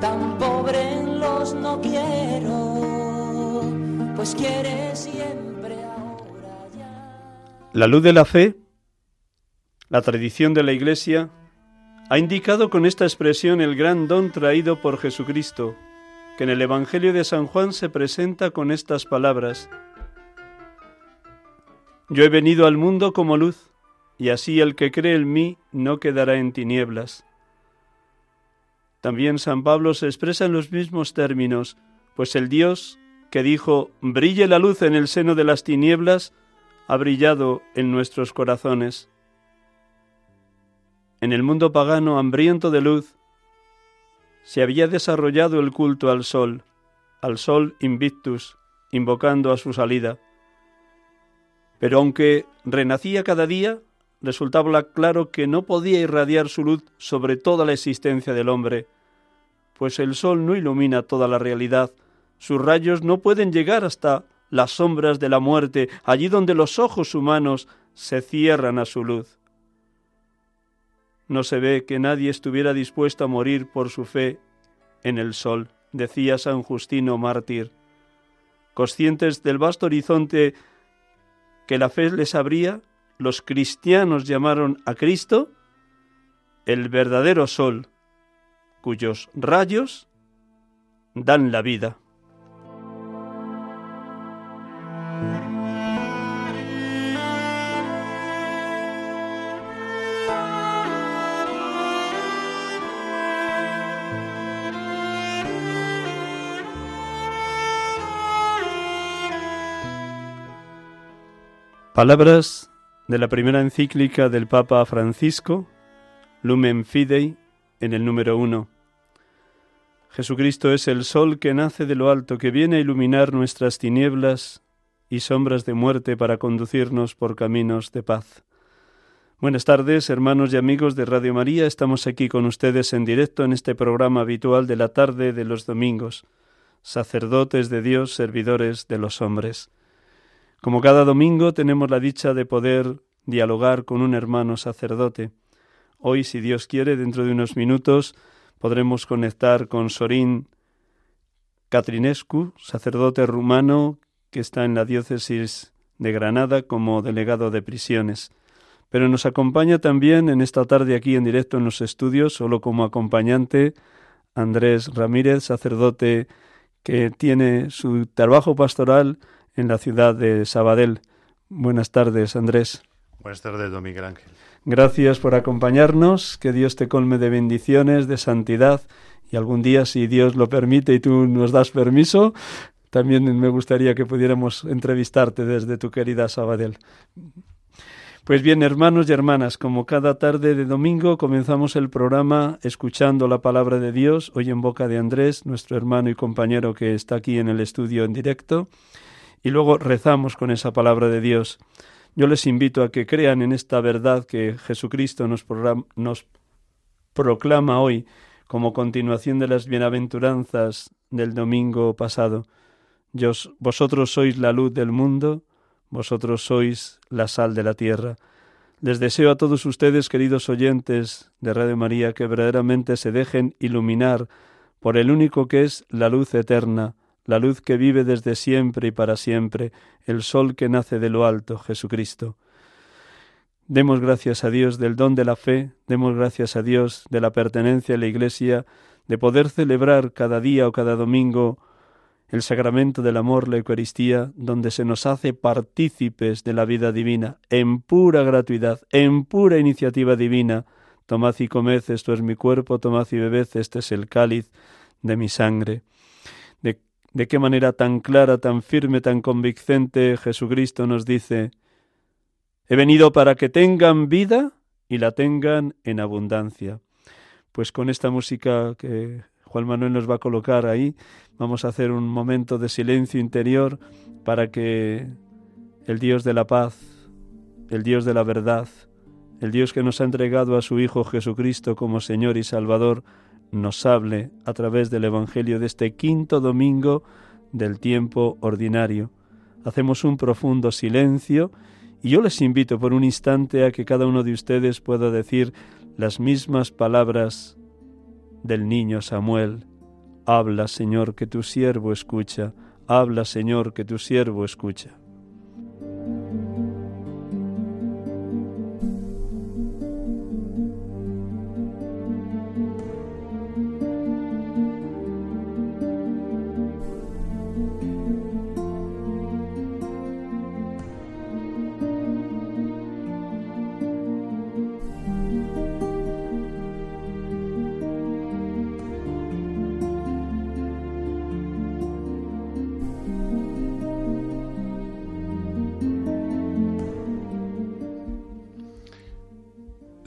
tan los no quiero, pues quiere siempre ahora ya. La luz de la fe, la tradición de la Iglesia, ha indicado con esta expresión el gran don traído por Jesucristo, que en el Evangelio de San Juan se presenta con estas palabras. Yo he venido al mundo como luz, y así el que cree en mí no quedará en tinieblas. También San Pablo se expresa en los mismos términos, pues el Dios que dijo, brille la luz en el seno de las tinieblas, ha brillado en nuestros corazones. En el mundo pagano hambriento de luz, se había desarrollado el culto al sol, al sol invictus, invocando a su salida. Pero aunque renacía cada día, resultaba claro que no podía irradiar su luz sobre toda la existencia del hombre, pues el sol no ilumina toda la realidad, sus rayos no pueden llegar hasta las sombras de la muerte, allí donde los ojos humanos se cierran a su luz. No se ve que nadie estuviera dispuesto a morir por su fe en el sol, decía San Justino mártir. Conscientes del vasto horizonte que la fe les abría, los cristianos llamaron a Cristo el verdadero sol, cuyos rayos dan la vida. Palabras de la primera encíclica del Papa Francisco, Lumen Fidei, en el número uno. Jesucristo es el sol que nace de lo alto, que viene a iluminar nuestras tinieblas y sombras de muerte para conducirnos por caminos de paz. Buenas tardes, hermanos y amigos de Radio María. Estamos aquí con ustedes en directo en este programa habitual de la tarde de los domingos. Sacerdotes de Dios, servidores de los hombres. Como cada domingo tenemos la dicha de poder dialogar con un hermano sacerdote. Hoy, si Dios quiere, dentro de unos minutos podremos conectar con Sorín Catrinescu, sacerdote rumano que está en la diócesis de Granada como delegado de prisiones. Pero nos acompaña también en esta tarde aquí en directo en los estudios, solo como acompañante, Andrés Ramírez, sacerdote que tiene su trabajo pastoral en la ciudad de Sabadell. Buenas tardes, Andrés. Buenas tardes, don Miguel Ángel. Gracias por acompañarnos, que Dios te colme de bendiciones, de santidad, y algún día, si Dios lo permite y tú nos das permiso, también me gustaría que pudiéramos entrevistarte desde tu querida Sabadell. Pues bien, hermanos y hermanas, como cada tarde de domingo comenzamos el programa escuchando la palabra de Dios, hoy en boca de Andrés, nuestro hermano y compañero que está aquí en el estudio en directo, y luego rezamos con esa palabra de Dios. Yo les invito a que crean en esta verdad que Jesucristo nos, proclama hoy como continuación de las bienaventuranzas del domingo pasado. vosotros sois la luz del mundo, vosotros sois la sal de la tierra. Les deseo a todos ustedes, queridos oyentes de Radio María, que verdaderamente se dejen iluminar por el único que es la luz eterna, la luz que vive desde siempre y para siempre, el sol que nace de lo alto, Jesucristo. Demos gracias a Dios del don de la fe, demos gracias a Dios de la pertenencia a la Iglesia, de poder celebrar cada día o cada domingo el sacramento del amor, la Eucaristía, donde se nos hace partícipes de la vida divina, en pura gratuidad, en pura iniciativa divina. Tomad y comed, esto es mi cuerpo, tomad y bebed, este es el cáliz de mi sangre de qué manera tan clara, tan firme, tan convincente Jesucristo nos dice, he venido para que tengan vida y la tengan en abundancia. pues con esta música que Juan Manuel nos va a colocar ahí, vamos a hacer un momento de silencio interior para que el Dios de la paz, el Dios de la verdad, el Dios que nos ha entregado a su Hijo Jesucristo como Señor y Salvador, nos hable a través del Evangelio de este quinto domingo del tiempo ordinario. Hacemos un profundo silencio y yo les invito por un instante a que cada uno de ustedes pueda decir las mismas palabras del niño Samuel. Habla, Señor, que tu siervo escucha. Habla, Señor, que tu siervo escucha.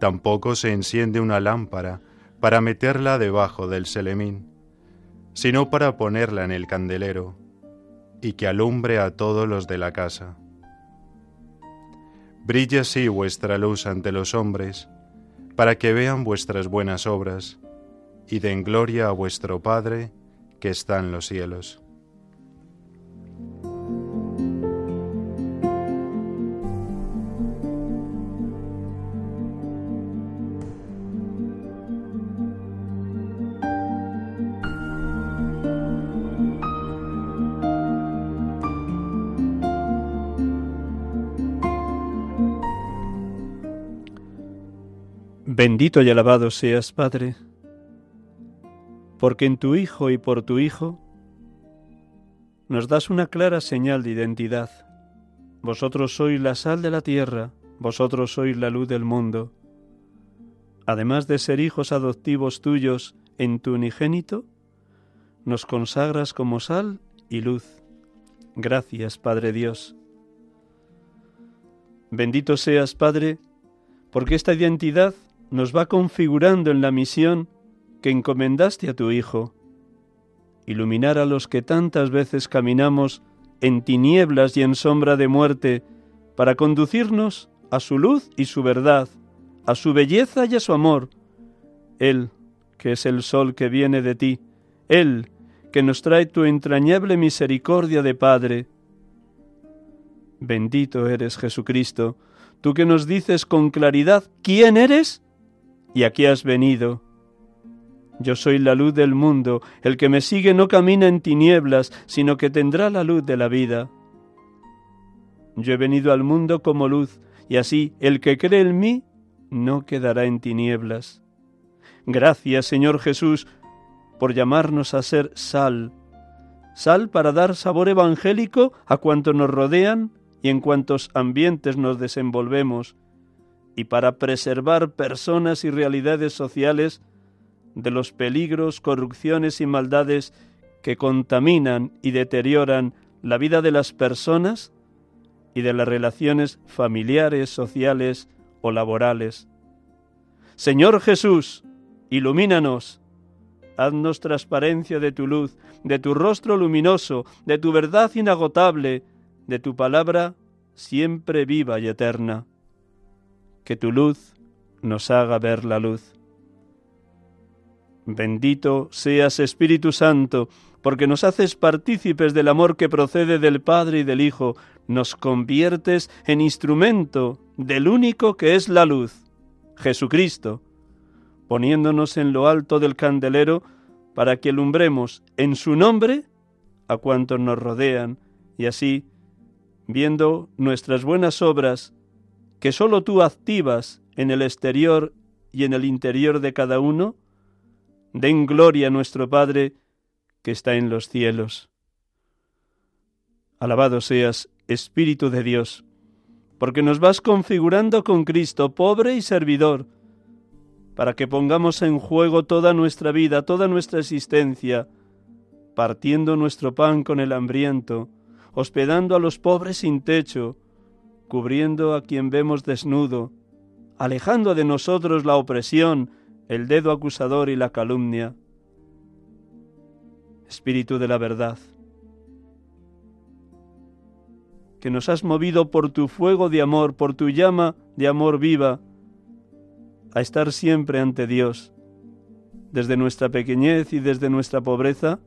Tampoco se enciende una lámpara para meterla debajo del selemín, sino para ponerla en el candelero y que alumbre a todos los de la casa. Brilla así vuestra luz ante los hombres, para que vean vuestras buenas obras y den gloria a vuestro Padre que está en los cielos. Bendito y alabado seas, Padre, porque en tu Hijo y por tu Hijo nos das una clara señal de identidad. Vosotros sois la sal de la tierra, vosotros sois la luz del mundo. Además de ser hijos adoptivos tuyos en tu unigénito, nos consagras como sal y luz. Gracias, Padre Dios. Bendito seas, Padre, porque esta identidad nos va configurando en la misión que encomendaste a tu Hijo, iluminar a los que tantas veces caminamos en tinieblas y en sombra de muerte, para conducirnos a su luz y su verdad, a su belleza y a su amor. Él, que es el sol que viene de ti, Él, que nos trae tu entrañable misericordia de Padre. Bendito eres Jesucristo, tú que nos dices con claridad quién eres y aquí has venido. Yo soy la luz del mundo, el que me sigue no camina en tinieblas, sino que tendrá la luz de la vida. Yo he venido al mundo como luz, y así el que cree en mí no quedará en tinieblas. Gracias, Señor Jesús, por llamarnos a ser sal, sal para dar sabor evangélico a cuantos nos rodean y en cuantos ambientes nos desenvolvemos, y para preservar personas y realidades sociales de los peligros, corrupciones y maldades que contaminan y deterioran la vida de las personas y de las relaciones familiares, sociales o laborales. Señor Jesús, ilumínanos, haznos transparencia de tu luz, de tu rostro luminoso, de tu verdad inagotable, de tu palabra siempre viva y eterna que tu luz nos haga ver la luz. Bendito seas Espíritu Santo, porque nos haces partícipes del amor que procede del Padre y del Hijo, nos conviertes en instrumento del único que es la luz, Jesucristo, poniéndonos en lo alto del candelero para que alumbremos en su nombre a cuantos nos rodean, y así, viendo nuestras buenas obras que sólo tú activas en el exterior y en el interior de cada uno, Den gloria a nuestro Padre que está en los cielos. Alabado seas, Espíritu de Dios, porque nos vas configurando con Cristo, pobre y servidor, para que pongamos en juego toda nuestra vida, toda nuestra existencia, partiendo nuestro pan con el hambriento, hospedando a los pobres sin techo, cubriendo a quien vemos desnudo, alejando de nosotros la opresión, el dedo acusador y la calumnia. Espíritu de la verdad, que nos has movido por tu fuego de amor, por tu llama de amor viva, a estar siempre ante Dios. Desde nuestra pequeñez y desde nuestra pobreza,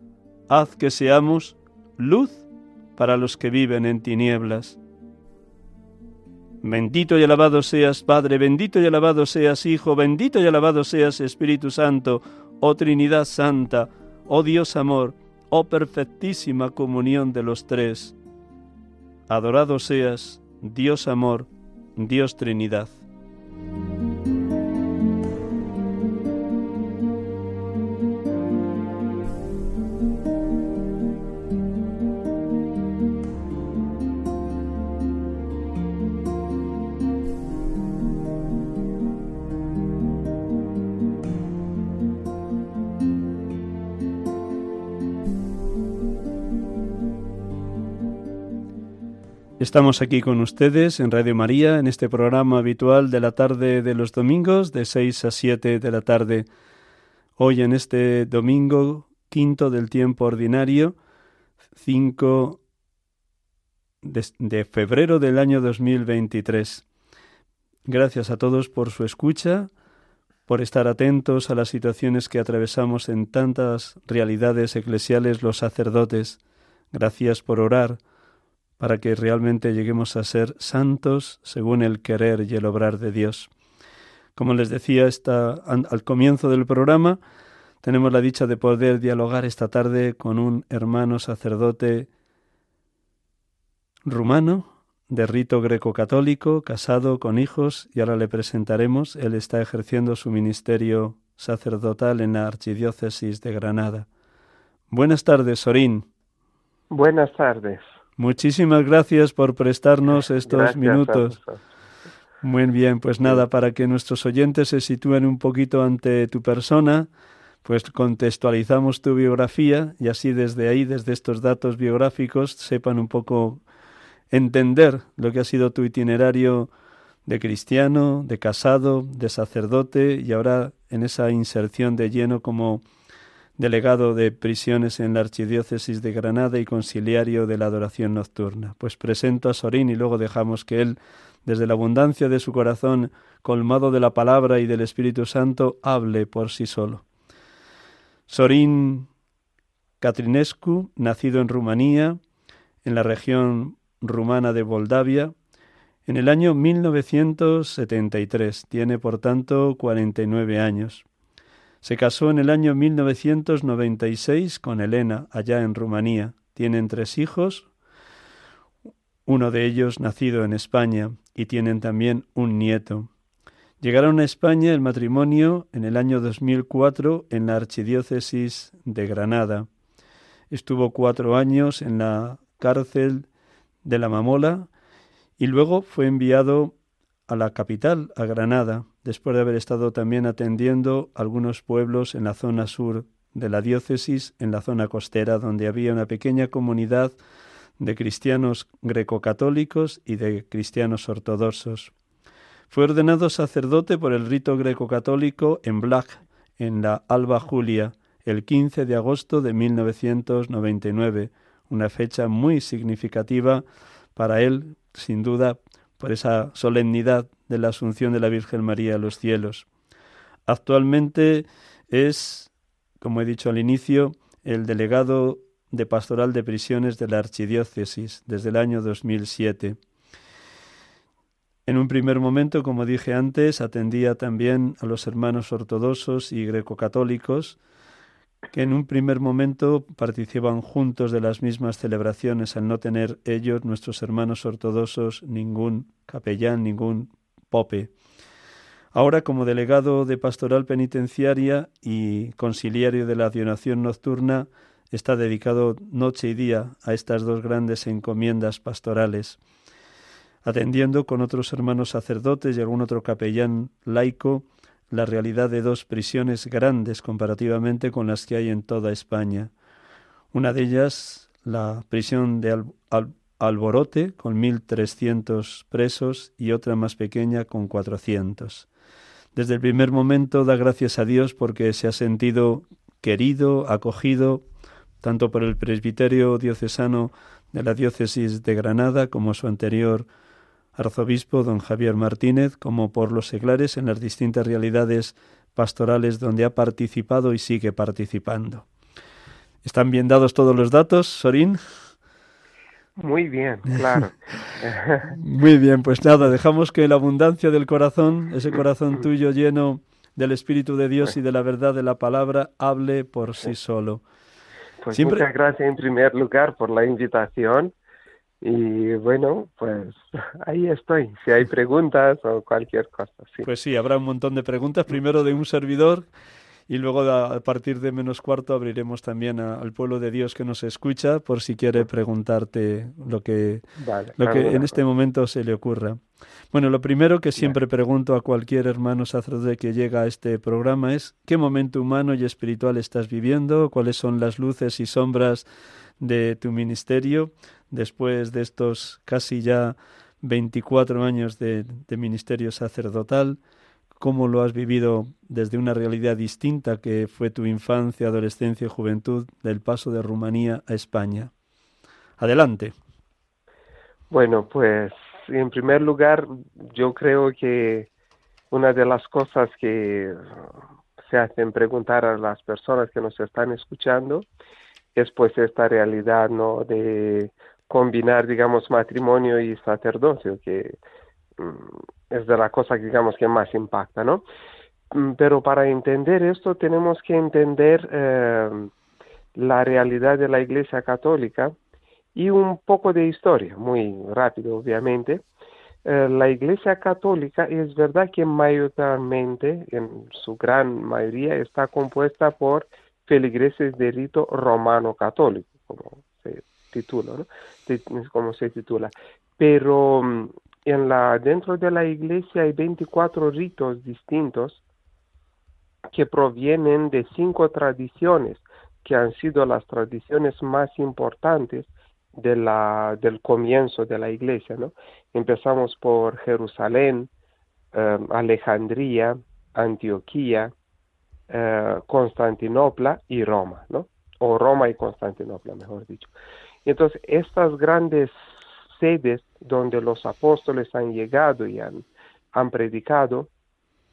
haz que seamos luz para los que viven en tinieblas. Bendito y alabado seas, Padre, bendito y alabado seas, Hijo, bendito y alabado seas, Espíritu Santo, oh Trinidad Santa, oh Dios amor, oh perfectísima comunión de los tres. Adorado seas, Dios amor, Dios Trinidad. Estamos aquí con ustedes en Radio María, en este programa habitual de la tarde de los domingos, de 6 a 7 de la tarde. Hoy en este domingo quinto del tiempo ordinario, 5 de, de febrero del año 2023. Gracias a todos por su escucha, por estar atentos a las situaciones que atravesamos en tantas realidades eclesiales los sacerdotes. Gracias por orar para que realmente lleguemos a ser santos según el querer y el obrar de Dios. Como les decía esta, al comienzo del programa, tenemos la dicha de poder dialogar esta tarde con un hermano sacerdote rumano de rito greco-católico, casado con hijos, y ahora le presentaremos. Él está ejerciendo su ministerio sacerdotal en la Archidiócesis de Granada. Buenas tardes, Sorín. Buenas tardes. Muchísimas gracias por prestarnos estos minutos. Muy bien, pues nada, para que nuestros oyentes se sitúen un poquito ante tu persona, pues contextualizamos tu biografía y así desde ahí, desde estos datos biográficos, sepan un poco entender lo que ha sido tu itinerario de cristiano, de casado, de sacerdote y ahora en esa inserción de lleno como delegado de prisiones en la Archidiócesis de Granada y conciliario de la adoración nocturna. Pues presento a Sorín y luego dejamos que él, desde la abundancia de su corazón, colmado de la palabra y del Espíritu Santo, hable por sí solo. Sorín Catrinescu, nacido en Rumanía, en la región rumana de Moldavia, en el año 1973. Tiene, por tanto, 49 años. Se casó en el año 1996 con Elena, allá en Rumanía. Tienen tres hijos, uno de ellos nacido en España, y tienen también un nieto. Llegaron a España el matrimonio en el año 2004 en la Archidiócesis de Granada. Estuvo cuatro años en la cárcel de la Mamola y luego fue enviado a la capital, a Granada, después de haber estado también atendiendo algunos pueblos en la zona sur de la diócesis, en la zona costera, donde había una pequeña comunidad de cristianos greco-católicos y de cristianos ortodoxos. Fue ordenado sacerdote por el rito greco-católico en Blaj, en la Alba Julia, el 15 de agosto de 1999, una fecha muy significativa para él, sin duda, por esa solemnidad de la Asunción de la Virgen María a los cielos. Actualmente es, como he dicho al inicio, el delegado de pastoral de prisiones de la Archidiócesis desde el año 2007. En un primer momento, como dije antes, atendía también a los hermanos ortodoxos y grecocatólicos, que en un primer momento participan juntos de las mismas celebraciones al no tener ellos, nuestros hermanos ortodoxos, ningún capellán, ningún pope. Ahora, como delegado de Pastoral Penitenciaria y conciliario de la Accionación Nocturna, está dedicado noche y día a estas dos grandes encomiendas pastorales, atendiendo con otros hermanos sacerdotes y algún otro capellán laico la realidad de dos prisiones grandes comparativamente con las que hay en toda España. Una de ellas, la prisión de Alborote, con 1.300 presos, y otra más pequeña, con 400. Desde el primer momento da gracias a Dios porque se ha sentido querido, acogido, tanto por el presbiterio diocesano de la diócesis de Granada como su anterior arzobispo don Javier Martínez, como por los seglares en las distintas realidades pastorales donde ha participado y sigue participando. ¿Están bien dados todos los datos, Sorín? Muy bien, claro. Muy bien, pues nada, dejamos que la abundancia del corazón, ese corazón tuyo lleno del Espíritu de Dios y de la verdad de la palabra, hable por sí solo. Pues muchas gracias en primer lugar por la invitación y bueno, pues ahí estoy. Si hay preguntas o cualquier cosa. Sí. Pues sí, habrá un montón de preguntas. Primero de un servidor y luego a partir de menos cuarto abriremos también al pueblo de Dios que nos escucha por si quiere preguntarte lo que, lo que en este momento se le ocurra. Bueno, lo primero que siempre pregunto a cualquier hermano sacerdote que llega a este programa es ¿qué momento humano y espiritual estás viviendo? ¿Cuáles son las luces y sombras de tu ministerio después de estos casi ya 24 años de, ministerio sacerdotal, cómo lo has vivido desde una realidad distinta que fue tu infancia, adolescencia y juventud del paso de Rumanía a España. Adelante. Bueno, pues en primer lugar, yo creo que una de las cosas que se hacen preguntar a las personas que nos están escuchando es pues esta realidad no de combinar, digamos, matrimonio y sacerdocio, que mm, es de la cosa, digamos, que más impacta, ¿no? Mm, pero para entender esto tenemos que entender eh, la realidad de la Iglesia Católica y un poco de historia, muy rápido, obviamente. Eh, la Iglesia Católica es verdad que mayoritariamente, en su gran mayoría, está compuesta por feligreses de rito romano católico, como título, ¿no? como se titula. Pero mm, en la, dentro de la iglesia hay 24 ritos distintos que provienen de cinco tradiciones que han sido las tradiciones más importantes de la, del comienzo de la iglesia. ¿no? Empezamos por Jerusalén, eh, Alejandría, Antioquía, eh, Constantinopla y Roma, ¿no? o Roma y Constantinopla, mejor dicho. Entonces estas grandes sedes donde los apóstoles han llegado y han, han predicado,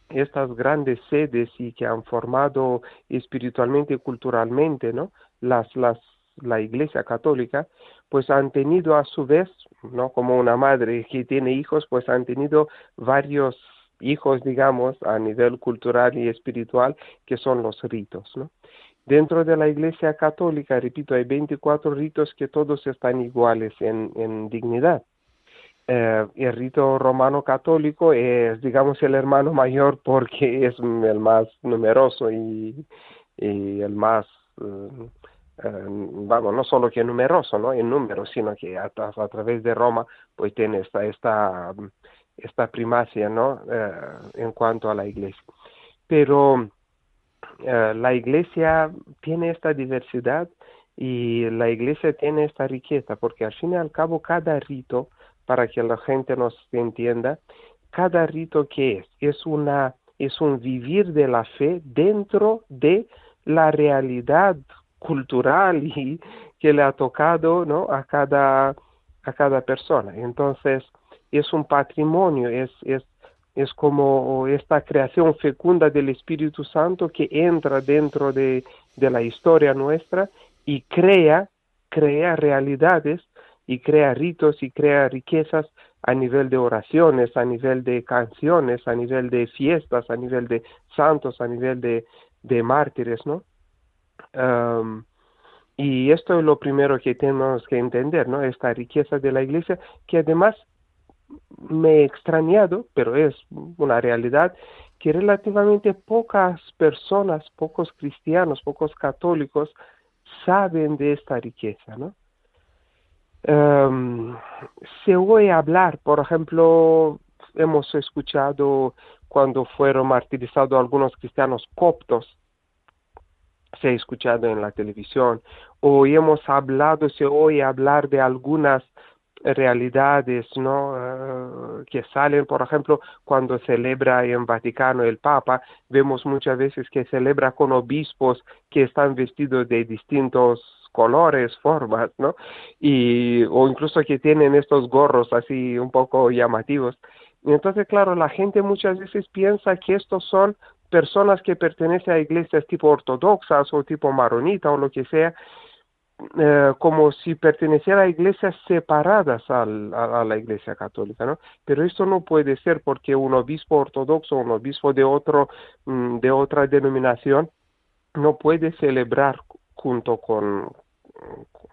estas grandes sedes y que han formado espiritualmente y culturalmente, ¿no? Las, las, la Iglesia Católica, pues han tenido a su vez, ¿no? Como una madre que tiene hijos, pues han tenido varios hijos, digamos, a nivel cultural y espiritual, que son los ritos, ¿no? Dentro de la Iglesia Católica, repito, hay 24 ritos que todos están iguales en, dignidad. Eh, el rito romano católico es, digamos, el hermano mayor porque es el más numeroso y, el más, eh, eh, vamos, no solo que numeroso, ¿no? En número, sino que a, a través de Roma, pues tiene esta, esta, esta primacia, ¿no? en cuanto a la iglesia. Pero eh, la iglesia tiene esta diversidad y la iglesia tiene esta riqueza, porque al fin y al cabo cada rito, para que la gente nos entienda, cada rito que es, es una es un vivir de la fe dentro de la realidad cultural y que le ha tocado ¿no? a cada a cada persona. Entonces, es un patrimonio, es, es es como esta creación fecunda del Espíritu Santo que entra dentro de, la historia nuestra y crea, crea realidades y crea ritos y crea riquezas a nivel de oraciones, a nivel de canciones, a nivel de fiestas, a nivel de santos, a nivel de, de mártires, ¿no? y esto es lo primero que tenemos que entender, ¿no? Esta riqueza de la iglesia, que además me he extrañado, pero es una realidad, que relativamente pocas personas, pocos cristianos, pocos católicos saben de esta riqueza. Em, se oye hablar, por ejemplo, hemos escuchado cuando fueron martirizados algunos cristianos coptos, se ha escuchado en la televisión, o hemos hablado, se oye hablar de algunas realidades no eh, que salen por ejemplo cuando celebra en Vaticano el Papa vemos muchas veces que celebra con obispos que están vestidos de distintos colores formas no y o incluso que tienen estos gorros así un poco llamativos. Y entonces claro la gente muchas veces piensa que estos son personas que pertenecen a iglesias tipo ortodoxas o tipo maronita o lo que sea eh, como si perteneciera a iglesias separadas a, la iglesia católica, ¿no? Pero esto no puede ser porque un obispo ortodoxo, un obispo de otro, mm, de otra denominación, no puede celebrar junto con,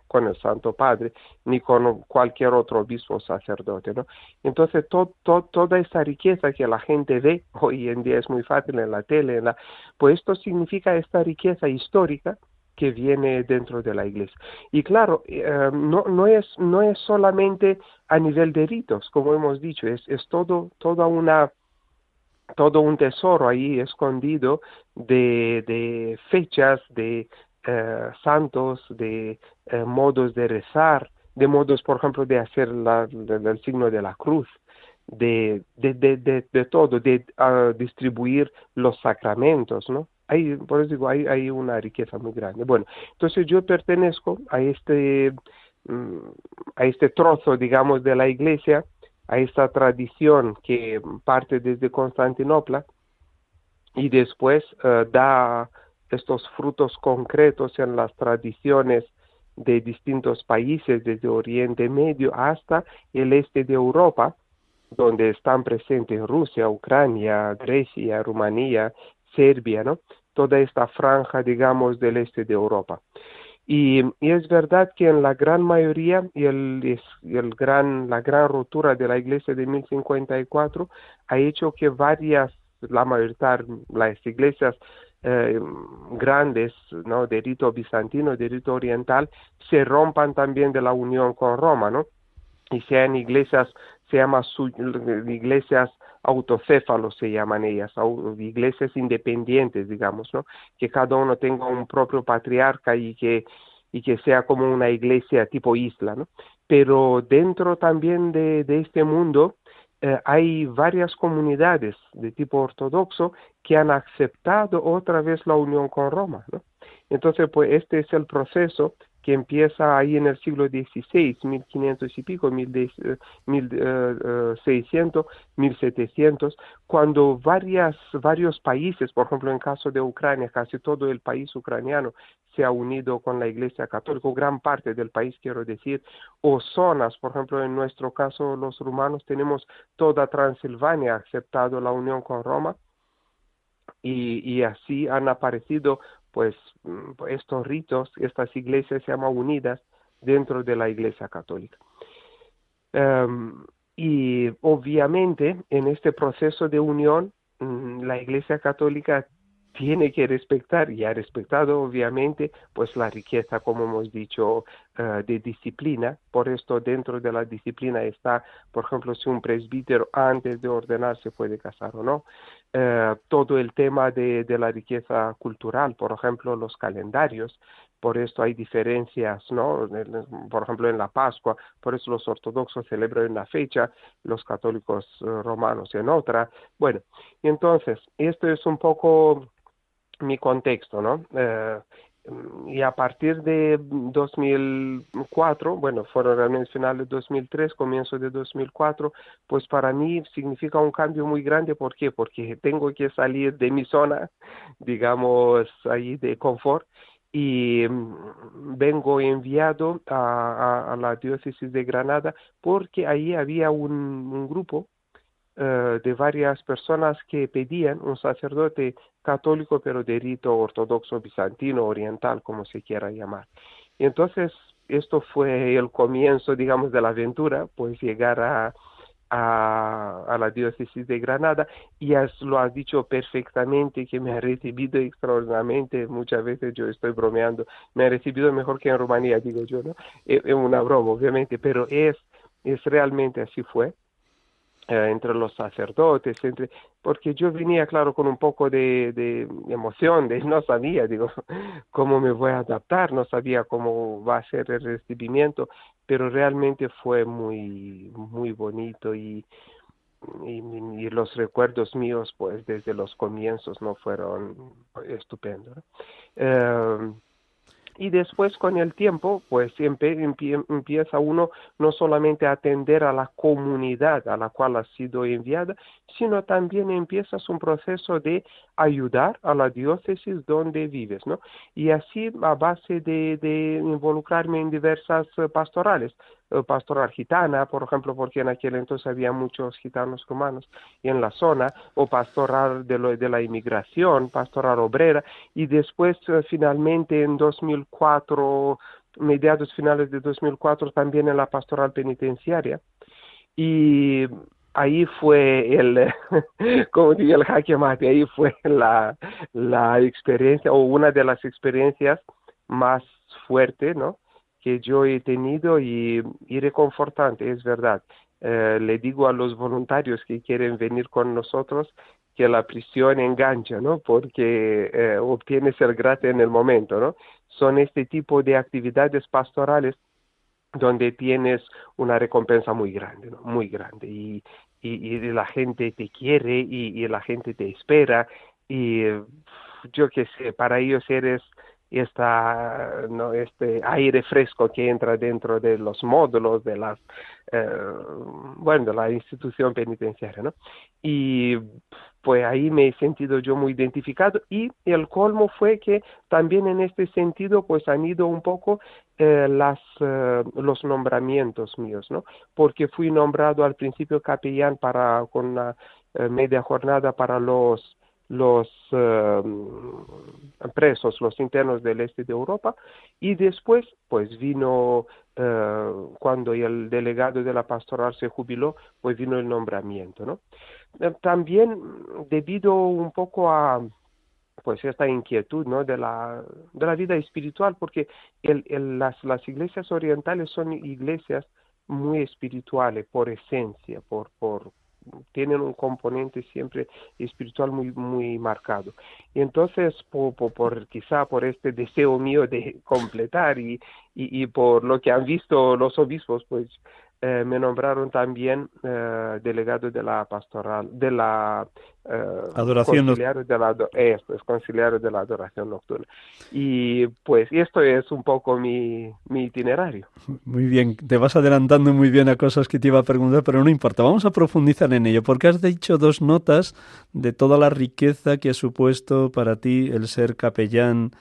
con el Santo Padre, ni con cualquier otro obispo o sacerdote, ¿no? Entonces, toda esa riqueza que la gente ve, hoy en día es muy fácil en la tele, en la, pues esto significa esta riqueza histórica que viene dentro de la iglesia. Y claro, eh, no, no, es, no es solamente a nivel de ritos, como hemos dicho, es, es todo, toda una, todo un tesoro ahí escondido de, de fechas, de eh, santos, de eh, modos de rezar, de modos, por ejemplo, de hacer la, el signo de la cruz, de, de, de, todo, de ah, distribuir los sacramentos, ¿no? Hay, por eso digo, hay, hay una riqueza muy grande. Bueno, entonces yo pertenezco a este, mm, a este trozo, digamos, de la iglesia, a esta tradición que parte desde Constantinopla y después eh, da estos frutos concretos en las tradiciones de distintos países, desde Oriente Medio hasta el este de Europa, donde están presentes Rusia, Ucrania, Grecia, Rumanía, Serbia, ¿no? Toda esta franja, digamos, del este de Europa. Y, es verdad que en la gran mayoría y el, gran, la gran rotura de la iglesia de 1054 ha hecho que varias, la mayoría, las iglesias eh, grandes ¿no? de rito bizantino, de rito oriental, se rompan también de la unión con Roma, ¿no? Y sean iglesias, se llama iglesias autocéfalos se llaman ellas, iglesias independientes, digamos, ¿no? Que cada uno tenga un propio patriarca y que, y que sea como una iglesia tipo isla, ¿no? Pero dentro también de, de este mundo eh, hay varias comunidades de tipo ortodoxo que han aceptado otra vez la unión con Roma, ¿no? Entonces, pues este es el proceso que empieza ahí en el siglo XVI, 1500 y pico, 1600, 1700, eh, cuando varias, varios países, por ejemplo en caso de Ucrania, casi todo el país ucraniano se ha unido con la Iglesia Católica, gran parte del país quiero decir, o zonas, por ejemplo en nuestro caso los rumanos tenemos toda Transilvania aceptado la unión con Roma, y, y, así han aparecido pues mm, estos ritos, estas iglesias se llaman unidas dentro de la iglesia católica. Em, y obviamente en este proceso de unión, mm, la iglesia católica tiene que respetar y ha respetado obviamente pues la riqueza como hemos dicho eh, de disciplina por esto dentro de la disciplina está por ejemplo si un presbítero antes de ordenarse puede casar o no eh, todo el tema de, de la riqueza cultural por ejemplo los calendarios por esto hay diferencias, ¿no? Por ejemplo, en la Pascua, por eso los ortodoxos celebran una fecha, los católicos eh, romanos en otra. Bueno, entonces, esto es un poco mi contexto, ¿no? Eh, y a partir de 2004, bueno, fueron realmente finales de 2003, comienzo de 2004, pues para mí significa un cambio muy grande. ¿Por qué? Porque tengo que salir de mi zona, digamos, ahí de confort y mm, vengo enviado a, la diócesis de Granada porque ahí había un grupo de varias personas que pedían un sacerdote católico, pero de rito ortodoxo bizantino, oriental, como se quiera llamar. Y entonces, esto fue el comienzo, digamos, de la aventura, pues llegar a, a, la diócesis de Granada y es, lo has dicho perfectamente que me ha recibido extraordinariamente, muchas veces yo estoy bromeando, me ha recibido mejor que en Rumanía, digo yo, ¿no? Es, es una broma, obviamente, pero es, es realmente así fue. Eh, entre los sacerdotes, entre, porque yo venía, claro, con un poco de, de, emoción, de no sabía, digo, cómo me voy a adaptar, no sabía cómo va a ser el recibimiento, pero realmente fue muy, muy bonito y, y, los recuerdos míos, pues, desde los comienzos no fueron estupendos. Eh, y después con el tiempo pues empieza uno no solamente a atender a la comunidad a la cual ha sido enviada, sino también empiezas un proceso de ayudar a la diócesis donde vives, ¿no? Y así a base de, involucrarme en diversas eh, pastorales, pastoral gitana, por ejemplo, porque en aquel entonces había muchos gitanos romanos en la zona, o pastoral de, lo, de la inmigración, pastoral obrera, y después eh, finalmente en 2004, mediados finales de 2004, también en la pastoral penitenciaria. Y ahí fue el, como diría el jaque mate, ahí fue la, la experiencia o una de las experiencias más fuertes, ¿no? Que yo he tenido y, reconfortante, es verdad. Eh, le digo a los voluntarios que quieren venir con nosotros que la prisión engancha, ¿no? Porque eh, obtienes el gratis en el momento, ¿no? Son este tipo de actividades pastorales donde tienes una recompensa muy grande, ¿no? muy grande. Y, y, la gente te quiere y, la gente te espera y yo qué sé, para ellos eres esta, no, este aire fresco que entra dentro de los módulos de las, eh, bueno, de la institución penitenciaria, ¿no? Y pues ahí me he sentido yo muy identificado y el colmo fue que también en este sentido pues han ido un poco eh, las, eh, los nombramientos míos, ¿no? Porque fui nombrado al principio capellán para, con una eh, media jornada para los los uh, presos, los internos del este de Europa, y después, pues vino, uh, cuando el delegado de la pastoral se jubiló, pues vino el nombramiento, ¿no? Uh, también debido un poco a pues esta inquietud ¿no? de, la, de la vida espiritual, porque el, el, las, las iglesias orientales son iglesias muy espirituales por esencia, por, por, tienen un componente siempre espiritual muy muy marcado. Y entonces por, quizá por este deseo mío de completar y, y por lo que han visto los obispos pues eh, me nombraron también eh, delegado de la pastoral, de la eh, adoración conciliario de la, esto es conciliario de la adoración nocturna. Y pues esto es un poco mi, mi itinerario. Muy bien, te vas adelantando muy bien a cosas que te iba a preguntar, pero no importa, vamos a profundizar en ello, porque has dicho dos notas de toda la riqueza que ha supuesto para ti el ser capellán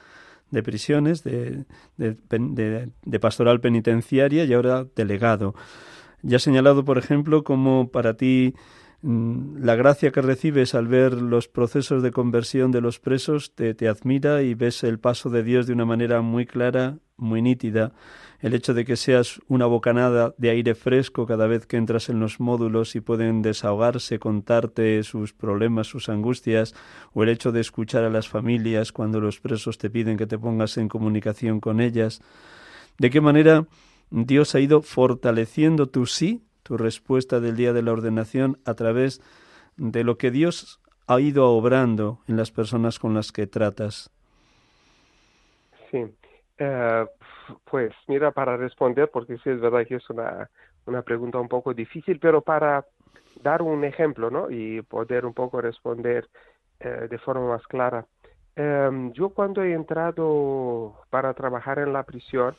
de prisiones, de, de, pastoral penitenciaria y ahora delegado. Ya has señalado, por ejemplo, como para ti mm, la gracia que recibes al ver los procesos de conversión de los presos te, te admira y ves el paso de Dios de una manera muy clara, muy nítida el hecho de que seas una bocanada de aire fresco cada vez que entras en los módulos y pueden desahogarse, contarte sus problemas, sus angustias, o el hecho de escuchar a las familias cuando los presos te piden que te pongas en comunicación con ellas. ¿De qué manera Dios ha ido fortaleciendo tu sí, tu respuesta del día de la ordenación, a través de lo que Dios ha ido obrando en las personas con las que tratas? Sí. Uh, pues mira, para responder, porque sí es verdad que es una, una pregunta un poco difícil, pero para dar un ejemplo, ¿no? Y poder un poco responder eh, de forma más clara. Eh, yo cuando he entrado para trabajar en la prisión,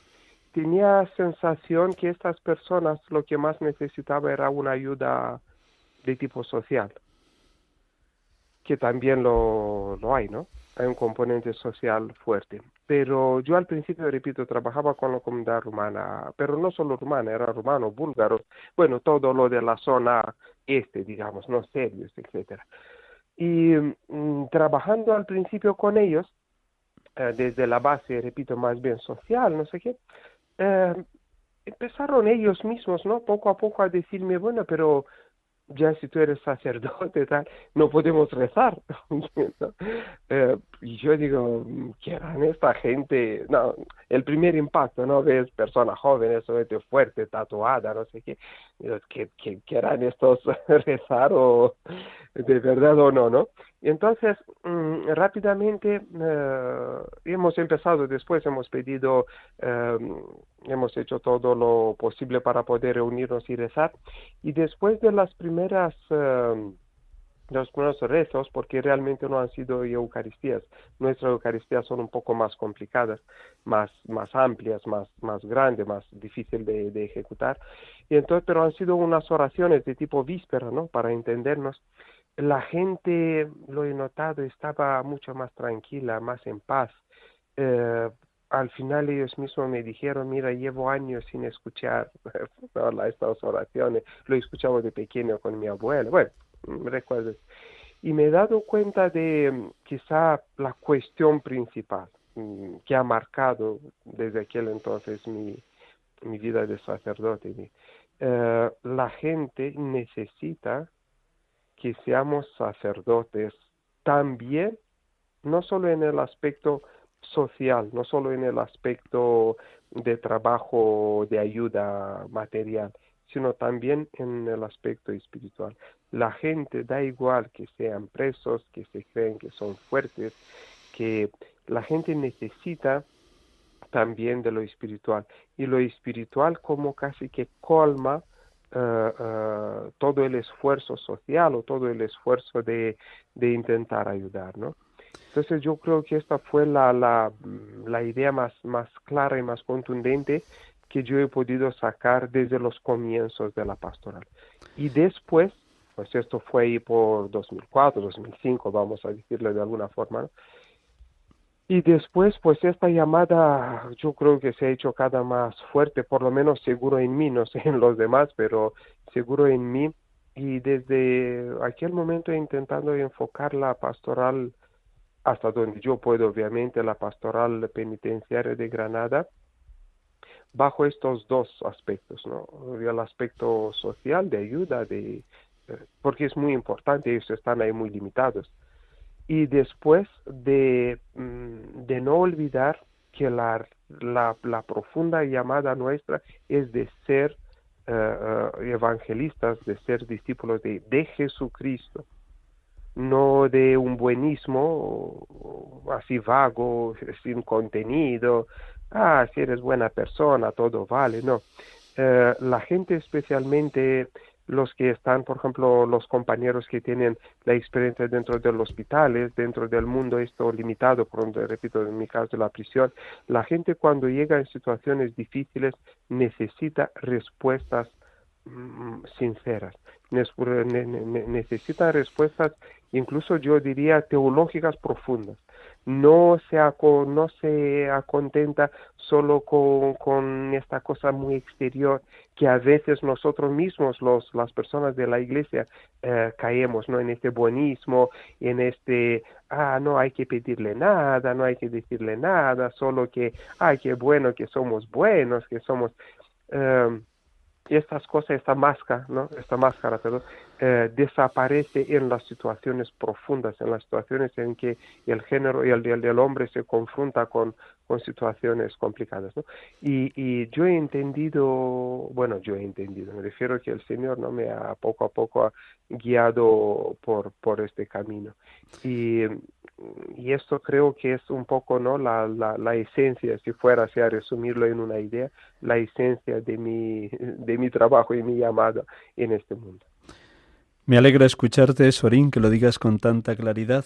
tenía sensación que estas personas lo que más necesitaba era una ayuda de tipo social, que también lo, lo hay, ¿no? Hay un componente social fuerte pero yo al principio, repito, trabajaba con la comunidad rumana, pero no solo rumana, era rumano, búlgaro, bueno, todo lo de la zona este, digamos, no serbios, etcétera. Y mm, trabajando al principio con ellos, eh, desde la base, repito, más bien social, no sé qué, eh, empezaron ellos mismos, ¿no? Poco a poco a decirme, bueno, pero ya si tú eres sacerdote, tal, no podemos rezar. Eh, y yo digo, ¿qué harán esta gente? No, el primer impacto, ¿no? Ves personas jóvenes, fuerte, tatuada, no sé qué. ¿Qué, qué, qué harán estos rezar o de verdad o no, no? Y entonces, mm, rápidamente eh, hemos empezado, después hemos pedido, eh, hemos hecho todo lo posible para poder reunirnos y rezar. Y después de las primeras, eh, los primeros rezos, porque realmente no han sido eucaristías, nuestras eucaristías son un poco más complicadas, más, más amplias, más, más grandes, más difícil de, de ejecutar. Y entonces, pero han sido unas oraciones de tipo víspera, ¿no? Para entendernos la gente, lo he notado, estaba mucho más tranquila, más en paz. Eh, al final ellos mismos me dijeron, mira, llevo años sin escuchar estas oraciones, lo he escuchado de pequeño con mi abuelo, bueno, me recuerdo. Y me he dado cuenta de quizá la cuestión principal mm, que ha marcado desde aquel entonces mi, mi vida de sacerdote. Eh, la gente necesita que seamos sacerdotes también, no solo en el aspecto social, no solo en el aspecto de trabajo, de ayuda material, sino también en el aspecto espiritual. La gente da igual que sean presos, que se creen que son fuertes, que la gente necesita también de lo espiritual. Y lo espiritual como casi que colma eh, todo el esfuerzo social o todo el esfuerzo de, de, intentar ayudar, ¿no? Entonces yo creo que esta fue la, la, la idea más, más clara y más contundente que yo he podido sacar desde los comienzos de la pastoral. Y después, pues esto fue ahí por 2004, 2005, vamos a decirlo de alguna forma, ¿no? Y después, pues esta llamada yo creo que se ha hecho cada más fuerte, por lo menos seguro en mí, no sé en los demás, pero seguro en mí. Y desde aquel momento intentando enfocar la pastoral hasta donde yo puedo, obviamente, la pastoral penitenciaria de Granada, bajo estos dos aspectos, ¿no? El aspecto social, de ayuda, de, eh, porque es muy importante, ellos están ahí muy limitados y después de, mm, de no olvidar que la, la, la, profunda llamada nuestra es de ser eh, eh, evangelistas, de ser discípulos de, de, Jesucristo, no de un buenismo así vago, sin contenido, ah, si eres buena persona, todo vale, no. Eh, la gente especialmente los que están, por ejemplo, los compañeros que tienen la experiencia dentro de los hospitales, dentro del mundo esto limitado, por repito, en mi caso la prisión, la gente cuando llega en situaciones difíciles necesita respuestas mm, sinceras, necesita respuestas incluso yo diría teológicas profundas. No se, no se acontenta solo con, con, esta cosa muy exterior que a veces nosotros mismos, los, las personas de la iglesia, eh, caemos ¿no? en este buenismo, en este, ah, no hay que pedirle nada, no hay que decirle nada, solo que, ay, qué bueno que somos buenos, que somos... Eh, estas cosas, esta máscara, ¿no? Esta máscara, perdón, eh, desaparece en las situaciones profundas, en las situaciones en que el género y el, del hombre se confronta con, con situaciones complicadas, ¿no? Y, y, yo he entendido, bueno, yo he entendido, me refiero que el Señor no me ha poco a poco guiado por, por este camino. Y y esto creo que es un poco no la, la, la, esencia si fuera a resumirlo en una idea la esencia de mi de mi trabajo y mi llamada en este mundo me alegra escucharte Sorín que lo digas con tanta claridad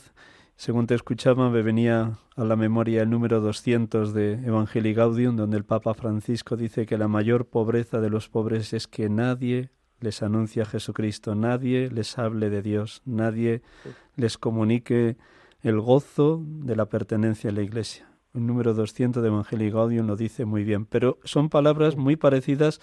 según te escuchaba me venía a la memoria el número 200 de Evangelii Gaudium donde el Papa Francisco dice que la mayor pobreza de los pobres es que nadie les anuncia a Jesucristo nadie les hable de Dios nadie les comunique el gozo de la pertenencia a la Iglesia. El número 200 de Evangelii Gaudium lo dice muy bien, pero son palabras muy parecidas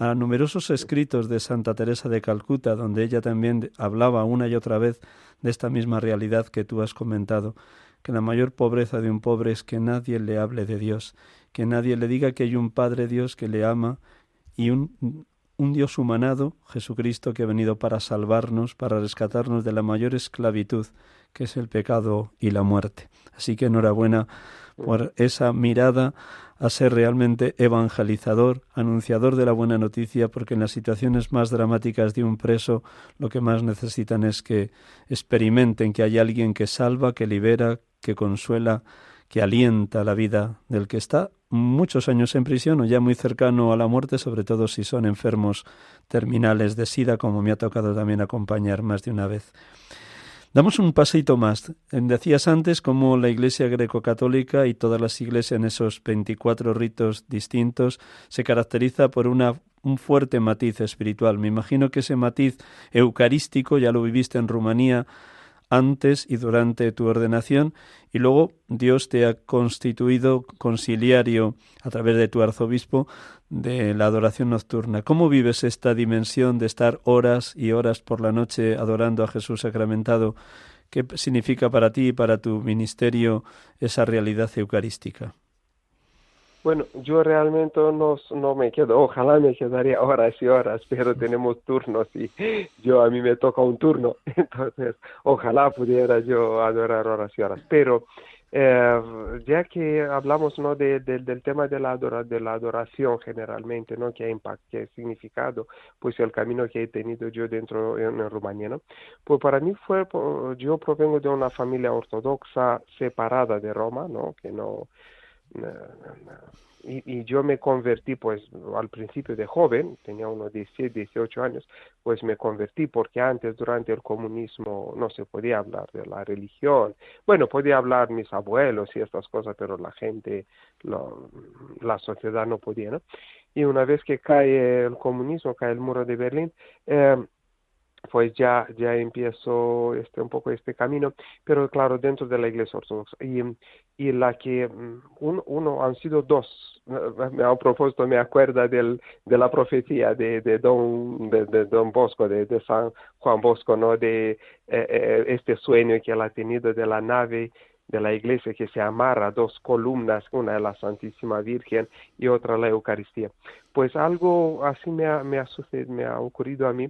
a numerosos escritos de Santa Teresa de Calcuta, donde ella también hablaba una y otra vez de esta misma realidad que tú has comentado, que la mayor pobreza de un pobre es que nadie le hable de Dios, que nadie le diga que hay un Padre Dios que le ama y un, un Dios humanado, Jesucristo, que ha venido para salvarnos, para rescatarnos de la mayor esclavitud, que es el pecado y la muerte. Así que enhorabuena por esa mirada a ser realmente evangelizador, anunciador de la buena noticia, porque en las situaciones más dramáticas de un preso lo que más necesitan es que experimenten que hay alguien que salva, que libera, que consuela, que alienta la vida del que está muchos años en prisión o ya muy cercano a la muerte, sobre todo si son enfermos terminales de SIDA, como me ha tocado también acompañar más de una vez. Damos un pasito más. Decías antes cómo la Iglesia greco-católica y todas las iglesias en esos 24 ritos distintos se caracteriza por una, un fuerte matiz espiritual. Me imagino que ese matiz eucarístico ya lo viviste en Rumanía, antes y durante tu ordenación y luego Dios te ha constituido conciliario a través de tu arzobispo de la adoración nocturna. ¿Cómo vives esta dimensión de estar horas y horas por la noche adorando a Jesús sacramentado? ¿Qué significa para ti y para tu ministerio esa realidad eucarística? Bueno, yo realmente no, no me quedo, ojalá me quedaría horas y horas, pero tenemos turnos y yo a mí me toca un turno, entonces ojalá pudiera yo adorar horas y horas, pero eh, ya que hablamos ¿no? De, del tema de la, de la adoración generalmente, ¿no? que ha impacto, significado, pues el camino que he tenido yo dentro en, Rumanía, ¿no? pues para mí fue, yo provengo de una familia ortodoxa separada de Roma, ¿no? que no y, y, yo me convertí pues al principio de joven, tenía unos 17, 18 años, pues me convertí porque antes durante el comunismo no se podía hablar de la religión. Bueno, podía hablar mis abuelos y estas cosas, pero la gente, la sociedad no podía, ¿no? Y una vez que cae el comunismo, cae el muro de Berlín, eh, pues ya, ya empiezo este, un poco este camino, pero claro, dentro de la iglesia ortodoxa. Y, y la que, mm, un, uno, han sido dos, a propósito me acuerda del, de la profecía de, de, don, de, don Bosco, de, de, San Juan Bosco, ¿no? De eh, eh, este sueño que él ha tenido de la nave de la iglesia que se amarra a dos columnas, una de la Santísima Virgen y otra la Eucaristía. Pues algo así me ha, me ha, sucedido, me ha ocurrido a mí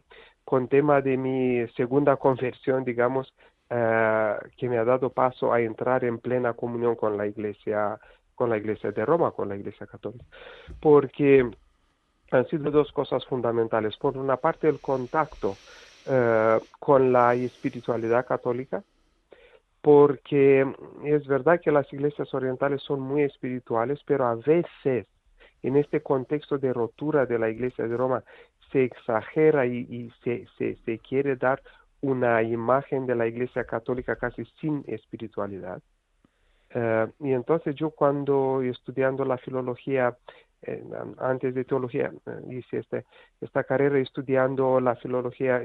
con tema de mi segunda conversión, digamos, eh, que me ha dado paso a entrar en plena comunión con la iglesia, con la iglesia de Roma, con la iglesia católica. Porque han sido dos cosas fundamentales. Por una parte, el contacto eh, con la espiritualidad católica, porque es verdad que las iglesias orientales son muy espirituales, pero a veces en este contexto de rotura de la iglesia de Roma se exagera y, se, quiere dar una imagen de la Iglesia Católica casi sin espiritualidad. Eh, y entonces yo cuando estudiando la filología, eh, antes de teología, eh, hice este, esta carrera estudiando la filología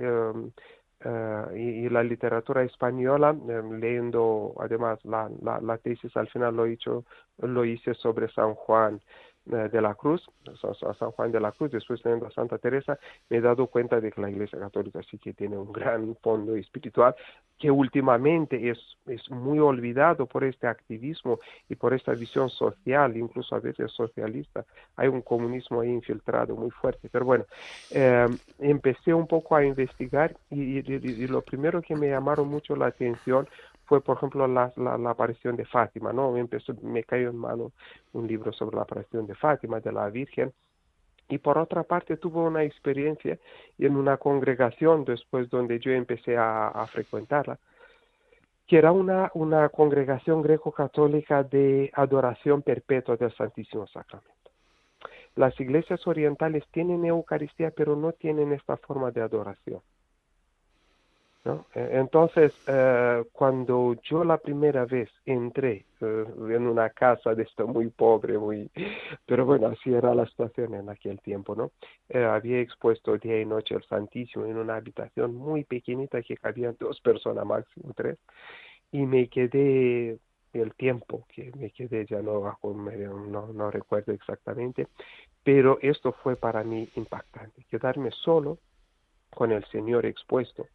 y, la literatura española, leyendo además la, la, tesis al final lo, lo hice sobre San Juan de la Cruz, a San Juan de la Cruz, después teniendo a Santa Teresa, me he dado cuenta de que la Iglesia Católica sí que tiene un gran fondo espiritual que últimamente es, es muy olvidado por este activismo y por esta visión social, incluso a veces socialista. Hay un comunismo ahí infiltrado muy fuerte. Pero bueno, eh, empecé un poco a investigar y, y, lo primero que me llamaron mucho la atención fue, por ejemplo, la, la, aparición de Fátima, ¿no? Me, empezó, me cayó en mano un libro sobre la aparición de Fátima, de la Virgen, y por otra parte tuvo una experiencia en una congregación después donde yo empecé a, a frecuentarla, que era una, una congregación greco-católica de adoración perpetua del Santísimo Sacramento. Las iglesias orientales tienen Eucaristía, pero no tienen esta forma de adoración. E, entonces, eh, cuando yo la primera vez entré eh, en una casa de esto muy pobre, muy, pero bueno, así era la situación en aquel tiempo, ¿no? Eh, había expuesto día y noche el Santísimo en una habitación muy pequeñita que cabían dos personas máximo, tres, y me quedé el tiempo que me quedé ya no, no, no recuerdo exactamente, pero esto fue para mí impactante, quedarme solo con el Señor expuesto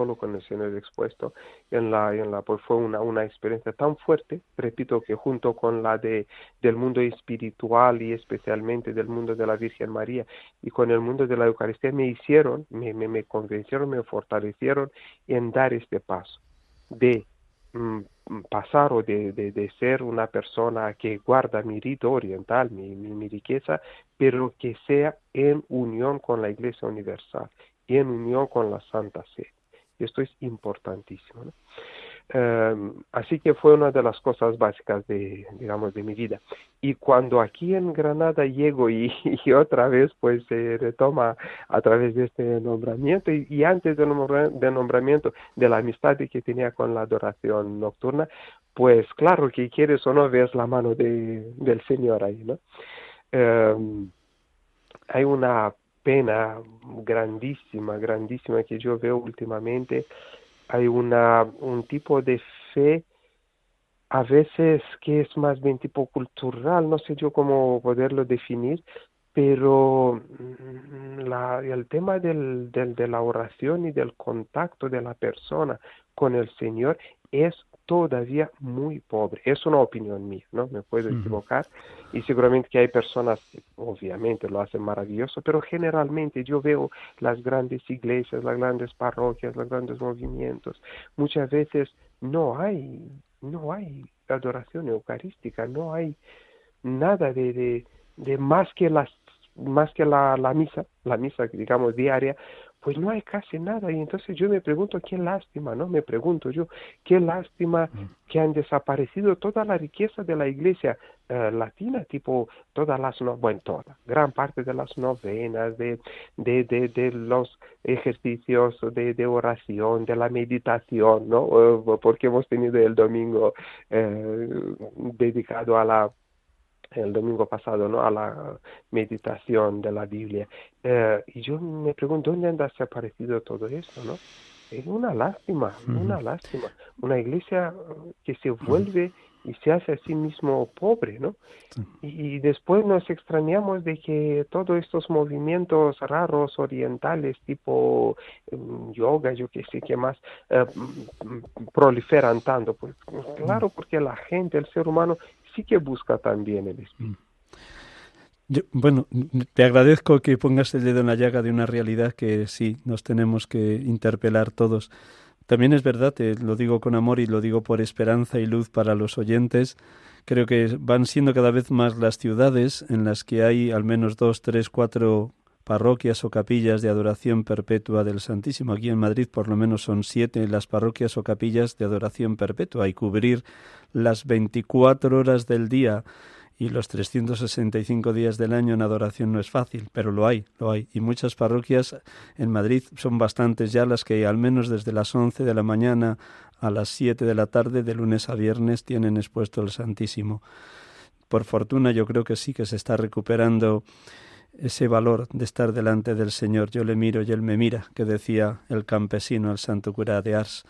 solo con el Señor expuesto. En la, en la, pues fue una, una experiencia tan fuerte, repito, que junto con la de, del mundo espiritual y especialmente del mundo de la Virgen María y con el mundo de la Eucaristía me hicieron, me, me, convencieron, me fortalecieron en dar este paso de mm, pasar o de, de, ser una persona que guarda mi rito oriental, mi, mi, riqueza, pero que sea en unión con la Iglesia Universal y en unión con la Santa Sede. Esto es importantísimo. ¿no? Em, así que fue una de las cosas básicas de, digamos, de mi vida. Y cuando aquí en Granada llego y, otra vez pues se retoma a través de este nombramiento y, antes del nombramiento de la amistad que tenía con la adoración nocturna, pues claro que quieres o no ves la mano de, del Señor ahí, ¿no? Em, hay una pena grandísima, grandísima que yo veo últimamente. Hay una, un tipo de fe a veces que es más bien tipo cultural, no sé yo cómo poderlo definir, pero mm, el tema del, de la oración y del contacto de la persona con el Señor es todavía muy pobre. Es una opinión mía, ¿no? Me puedo equivocar y seguramente que hay personas obviamente lo hacen maravilloso, pero generalmente yo veo las grandes iglesias, las grandes parroquias, los grandes movimientos. Muchas veces no hay, no hay adoración eucarística, no hay nada de, de, de más que las más que la, la misa, la misa digamos diaria, pues no hay casi nada. Y entonces yo me pregunto, qué lástima, ¿no? Me pregunto yo, qué lástima que han desaparecido toda la riqueza de la iglesia eh, latina, tipo todas las, no, bueno, toda, gran parte de las novenas, de, de, de, de los ejercicios de, de, oración, de la meditación, ¿no? Eh, porque hemos tenido el domingo eh, dedicado a la el domingo pasado, ¿no? A la meditación de la Biblia. Eh, y yo me pregunto, ¿dónde anda desaparecido todo eso, no? Es una lástima, una lástima. Una iglesia que se vuelve y se hace a sí mismo pobre, ¿no? Y, después nos extrañamos de que todos estos movimientos raros orientales, tipo em, yoga, yo qué sé qué más, eh, proliferan tanto. Pues claro, porque la gente, el ser humano, sí que busca también el espíritu. Mm. bueno, te agradezco que pongas el dedo en la llaga de una realidad que sí nos tenemos que interpelar todos. También es verdad, te lo digo con amor y lo digo por esperanza y luz para los oyentes. Creo que van siendo cada vez más las ciudades en las que hay al menos dos, tres, cuatro parroquias o capillas de adoración perpetua del Santísimo. Aquí en Madrid por lo menos son siete las parroquias o capillas de adoración perpetua y cubrir las 24 horas del día y los 365 días del año en adoración no es fácil, pero lo hay, lo hay. Y muchas parroquias en Madrid son bastantes ya las que al menos desde las 11 de la mañana a las 7 de la tarde, de lunes a viernes, tienen expuesto el Santísimo. Por fortuna yo creo que sí que se está recuperando ese valor de estar delante del Señor. Yo le miro y Él me mira, que decía el campesino, el santo cura de Ars.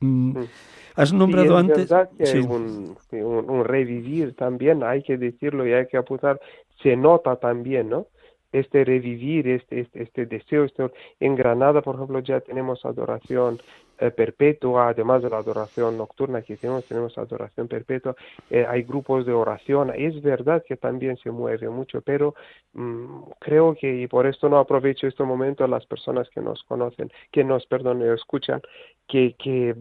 Mm, has nombrado antes. sí. un, un, revivir también, hay que decirlo y hay que apuntar, se nota también, ¿no? Este revivir, este, este, este deseo. Este, en Granada, por ejemplo, ya tenemos adoración eh, perpetua, además de la adoración nocturna que tenemos, tenemos adoración perpetua, eh, hay grupos de oración, es verdad que también se mueve mucho, pero mm, creo que, y por esto no aprovecho este momento a las personas que nos conocen, que nos, perdón, escuchan, que, que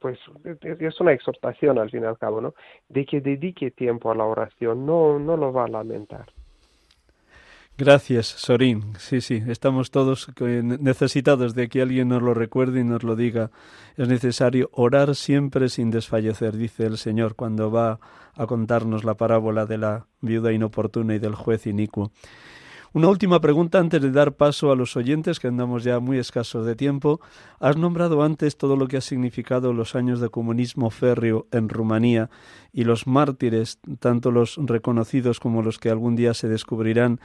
pues es una exhortación al fin y al cabo, ¿no? De que dedique tiempo a la oración, no, no lo va a lamentar. Gracias, Sorín. Sí, sí, estamos todos necesitados de que alguien nos lo recuerde y nos lo diga. Es necesario orar siempre sin desfallecer, dice el Señor cuando va a contarnos la parábola de la viuda inoportuna y del juez inicuo. Una última pregunta antes de dar paso a los oyentes, que andamos ya muy escasos de tiempo. Has nombrado antes todo lo que ha significado los años de comunismo férreo en Rumanía y los mártires, tanto los reconocidos como los que algún día se descubrirán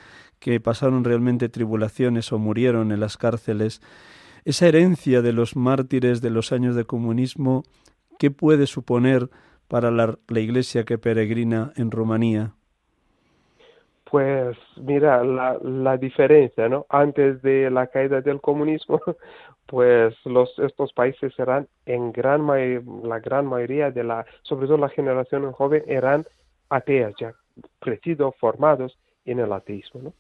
que pasaron realmente tribulaciones o murieron en las cárceles. Esa herencia de los mártires de los años de comunismo, ¿qué puede suponer para la, Iglesia que peregrina en Rumanía? Pues mira, la, la diferencia, ¿no? Antes de la caída del comunismo, pues los, estos países eran en gran la gran mayoría de la, sobre todo la generación joven, eran ateas ya, crecidos, formados en el ateísmo, ¿no?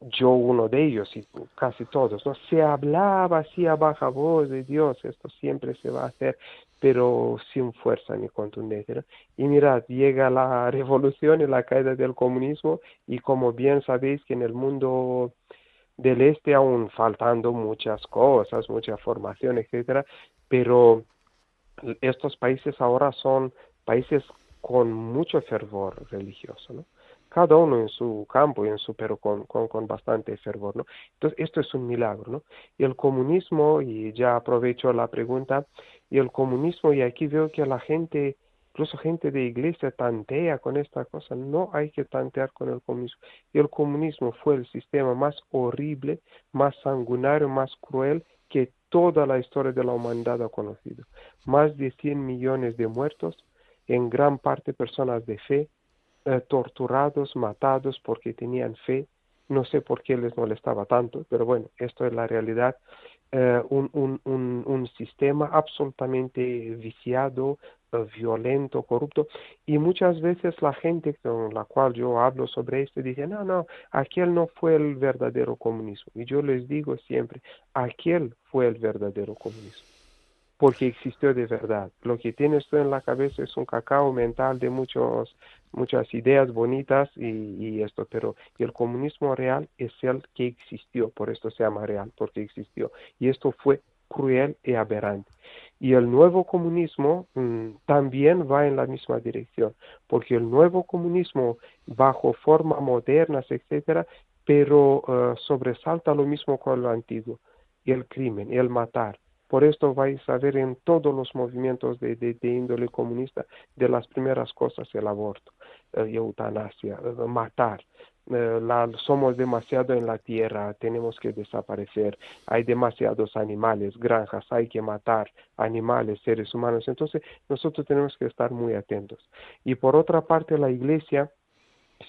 Yo uno de ellos y casi todos, ¿no? Se hablaba así a baja voz de Dios, esto siempre se va a hacer, pero sin fuerza ni contundencia. Y mirad, llega la revolución y la caída del comunismo y como bien sabéis que en el mundo del este aún faltando muchas cosas, mucha formación, etcétera, pero estos países ahora son países con mucho fervor religioso, ¿no? Cada uno en su campo y en su, pero con, con, con bastante fervor, ¿no? Entonces, esto es un milagro, ¿no? Y el comunismo, y ya aprovecho la pregunta, y el comunismo, y aquí veo que la gente, incluso gente de iglesia tantea con esta cosa, no hay que tantear con el comunismo. El comunismo fue el sistema más horrible, más sanguinario, más cruel que toda la historia de la humanidad ha conocido. Más de 100 millones de muertos, en gran parte personas de fe, eh, torturados, matados porque tenían fe. No sé por qué les molestaba tanto, pero bueno, esto es la realidad. Eh, un, un, un, un, sistema absolutamente viciado, eh, violento, corrupto. Y muchas veces la gente con la cual yo hablo sobre esto dice, no, no, aquel no fue el verdadero comunismo. Y yo les digo siempre, aquel fue el verdadero comunismo porque existió de verdad. Lo que tienes tú en la cabeza es un cacao mental de muchos, muchas ideas bonitas y, esto, pero el comunismo real es el que existió, por esto se llama real, porque existió. Y esto fue cruel y aberrante. Y el nuevo comunismo mmm, también va en la misma dirección, porque el nuevo comunismo, bajo formas modernas, etcétera, pero uh, sobresalta lo mismo con lo antiguo, el crimen, el matar, por esto vais a ver en todos los movimientos de, índole comunista de las primeras cosas el aborto, eh, eutanasia, eh, matar. Eh, la, somos demasiado en la tierra, tenemos que desaparecer, hay demasiados animales, granjas, hay que matar animales, seres humanos. Entonces nosotros tenemos que estar muy atentos. Y por otra parte, la iglesia,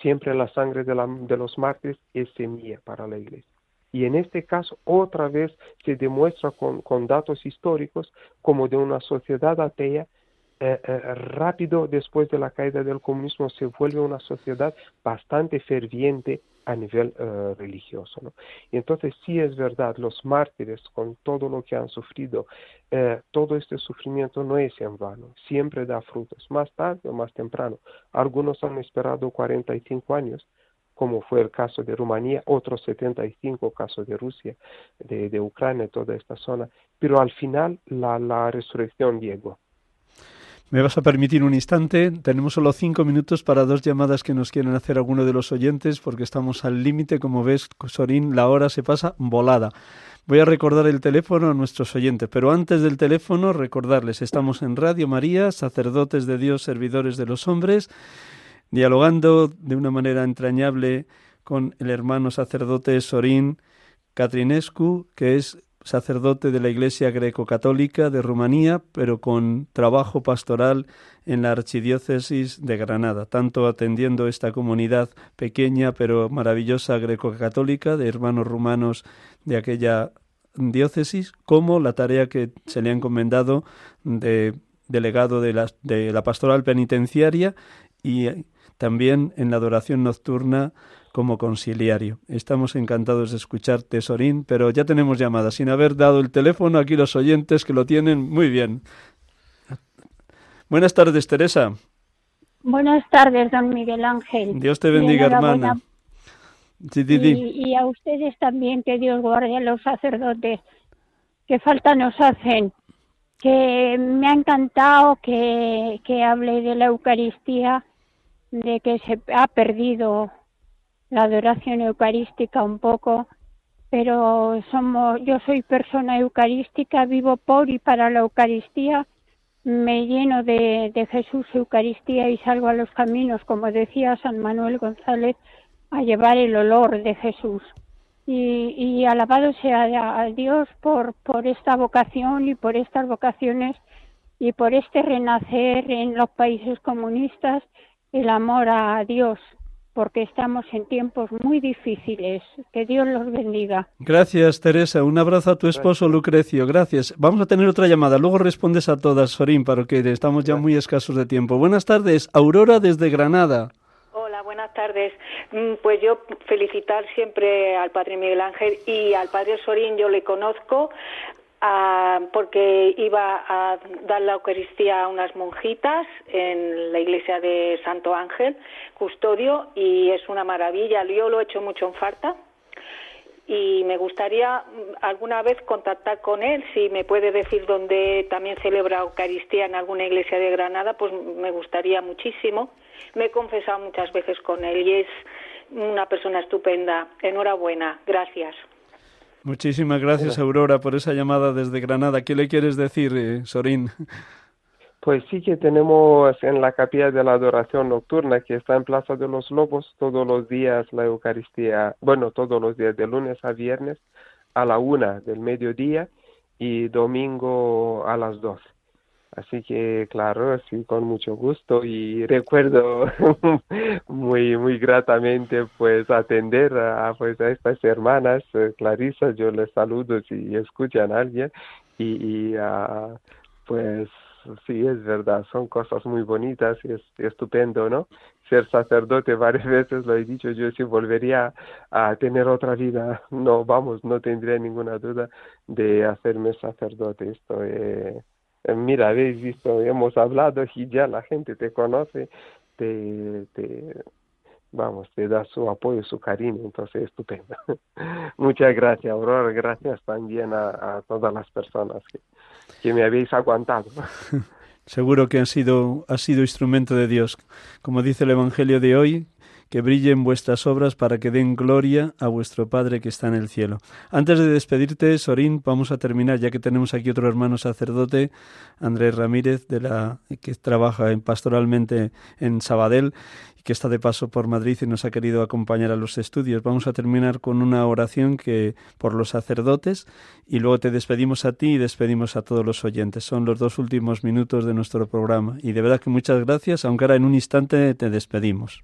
siempre la sangre de, la, de los mártires es semilla para la iglesia. Y en este caso, otra vez se demuestra con, con datos históricos como de una sociedad atea eh, eh, rápido después de la caída del comunismo se vuelve una sociedad bastante ferviente a nivel eh, religioso. ¿no? Y entonces sí es verdad, los mártires con todo lo que han sufrido, todo este sufrimiento no es en vano, siempre da frutos, más tarde o más temprano. Algunos han esperado 45 años, como fue el caso de Rumanía, otros 75 casos de Rusia, de, de Ucrania, toda esta zona, pero al final la, la resurrección llegó. ¿Me vas a permitir un instante? Tenemos solo cinco minutos para dos llamadas que nos quieren hacer alguno de los oyentes, porque estamos al límite. Como ves, Sorín, la hora se pasa volada. Voy a recordar el teléfono a nuestros oyentes, pero antes del teléfono, recordarles, estamos en Radio María, sacerdotes de Dios, servidores de los hombres, dialogando de una manera entrañable con el hermano sacerdote Sorín Catrinescu, que es sacerdote de la Iglesia Greco-Católica de Rumanía, pero con trabajo pastoral en la Archidiócesis de Granada, tanto atendiendo esta comunidad pequeña pero maravillosa greco-católica de hermanos rumanos de aquella diócesis, como la tarea que se le ha encomendado de delegado de la, de la pastoral penitenciaria y también en la adoración nocturna como conciliario. Estamos encantados de escuchar Tesorín, pero ya tenemos llamada. Sin haber dado el teléfono, aquí los oyentes que lo tienen muy bien. Buenas tardes, Teresa. Buenas tardes, don Miguel Ángel. Dios te bendiga, hermana. Sí, sí, sí. Y, y, a ustedes también, que Dios guarde a los sacerdotes. Qué falta nos hacen. Que me ha encantado que, que hable de la Eucaristía, de que se ha perdido la adoración eucarística un poco, pero somos, yo soy persona eucarística, vivo por y para la Eucaristía, me lleno de, de Jesús Eucaristía y salgo a los caminos, como decía San Manuel González, a llevar el olor de Jesús. Y, y alabado sea a Dios por, por esta vocación y por estas vocaciones y por este renacer en los países comunistas, el amor a Dios, porque estamos en tiempos muy difíciles. Que Dios los bendiga. Gracias, Teresa. Un abrazo a tu esposo, Lucrecio. Gracias. Vamos a tener otra llamada. Luego respondes a todas, Sorín, para que estamos ya muy escasos de tiempo. Buenas tardes. Aurora desde Granada. Hola, buenas tardes. Mm, pues yo felicitar siempre al Padre Miguel Ángel y al Padre Sorín, yo le conozco porque iba a dar la Eucaristía a unas monjitas en la iglesia de Santo Ángel, custodio, y es una maravilla. Yo lo he hecho mucho en falta y me gustaría mm, alguna vez contactar con él, si me puede decir dónde también celebra Eucaristía en alguna iglesia de Granada, pues me gustaría muchísimo. Me he confesado muchas veces con él y es una persona estupenda. Enhorabuena, gracias. Muchísimas gracias, Aurora, por esa llamada desde Granada. ¿Qué le quieres decir, eh, Sorín? Pues sí que tenemos en la capilla de la adoración nocturna que está en Plaza de los Lobos todos los días la Eucaristía, bueno, todos los días de lunes a viernes a la una del mediodía y domingo a las dos. Así que, claro, sí, con mucho gusto. Y recuerdo muy, muy gratamente, pues, atender a, pues, a estas hermanas, eh, Clarisa, yo les saludo si escuchan a alguien. Y, y pues, sí, es verdad, son cosas muy bonitas y es estupendo, ¿no? Ser sacerdote varias veces, lo he dicho, yo si volvería a tener otra vida, no, vamos, no tendría ninguna duda de hacerme sacerdote, esto eh, mira, habéis visto, hemos hablado y ya la gente te conoce, te, te vamos, te da su apoyo, su cariño, entonces estupendo. Muchas gracias, Aurora, gracias también a, todas las personas que, que me habéis aguantado. Seguro que han sido, ha sido instrumento de Dios. Como dice el Evangelio de hoy, que brillen vuestras obras para que den gloria a vuestro Padre que está en el cielo. Antes de despedirte, Sorín, vamos a terminar, ya que tenemos aquí otro hermano sacerdote, Andrés Ramírez, de la, que trabaja en, pastoralmente en Sabadell y que está de paso por Madrid y nos ha querido acompañar a los estudios. Vamos a terminar con una oración que por los sacerdotes y luego te despedimos a ti y despedimos a todos los oyentes. Son los dos últimos minutos de nuestro programa y de verdad que muchas gracias, aunque ahora en un instante te despedimos.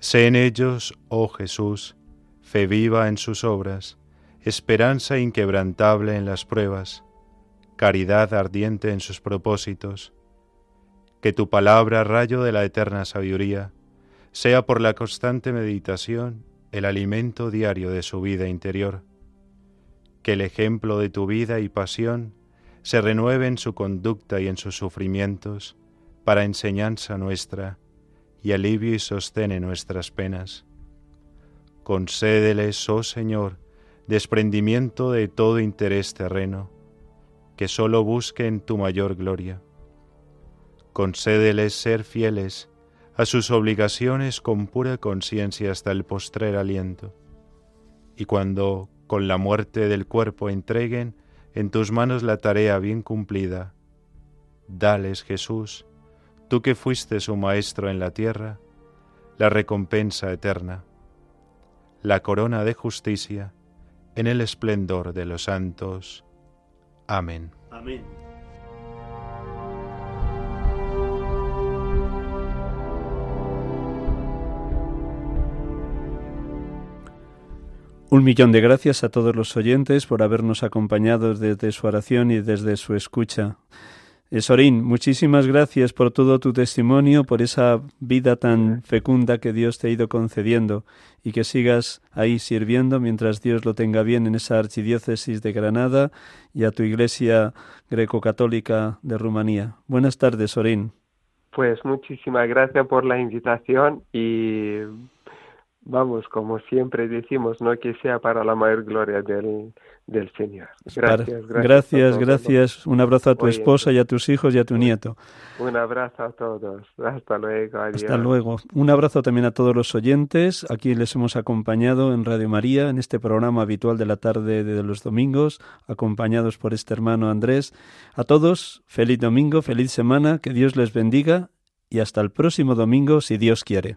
Sé en ellos, oh Jesús, fe viva en sus obras, esperanza inquebrantable en las pruebas, caridad ardiente en sus propósitos. Que tu palabra, rayo de la eterna sabiduría, sea por la constante meditación el alimento diario de su vida interior. Que el ejemplo de tu vida y pasión se renueve en su conducta y en sus sufrimientos, para enseñanza nuestra y alivio y sostene nuestras penas. Concédeles, oh Señor, desprendimiento de todo interés terreno, que sólo busquen tu mayor gloria. Concédeles ser fieles a sus obligaciones con pura conciencia hasta el postrer aliento, y cuando con la muerte del cuerpo entreguen en tus manos la tarea bien cumplida, dales, Jesús, tú que fuiste su Maestro en la tierra, la recompensa eterna, la corona de justicia en el esplendor de los santos. Amén. Amén. Un millón de gracias a todos los oyentes por habernos acompañado desde su oración y desde su escucha. Eh, Sorín, muchísimas gracias por todo tu testimonio, por esa vida tan fecunda que Dios te ha ido concediendo y que sigas ahí sirviendo mientras Dios lo tenga bien en esa archidiócesis de Granada y a tu iglesia greco-católica de Rumanía. Buenas tardes, Sorín. Pues muchísimas gracias por la invitación y vamos, como siempre decimos, no que sea para la mayor gloria del, del Señor. Gracias, gracias. Gracias, Un abrazo a tu esposa y a tus hijos y a tu nieto. Un abrazo a todos. Hasta luego. Hasta luego. Un abrazo también a todos los oyentes. Aquí les hemos acompañado en Radio María, en este programa habitual de la tarde de los domingos, acompañados por este hermano Andrés. A todos, feliz domingo, feliz semana, que Dios les bendiga y hasta el próximo domingo, si Dios quiere.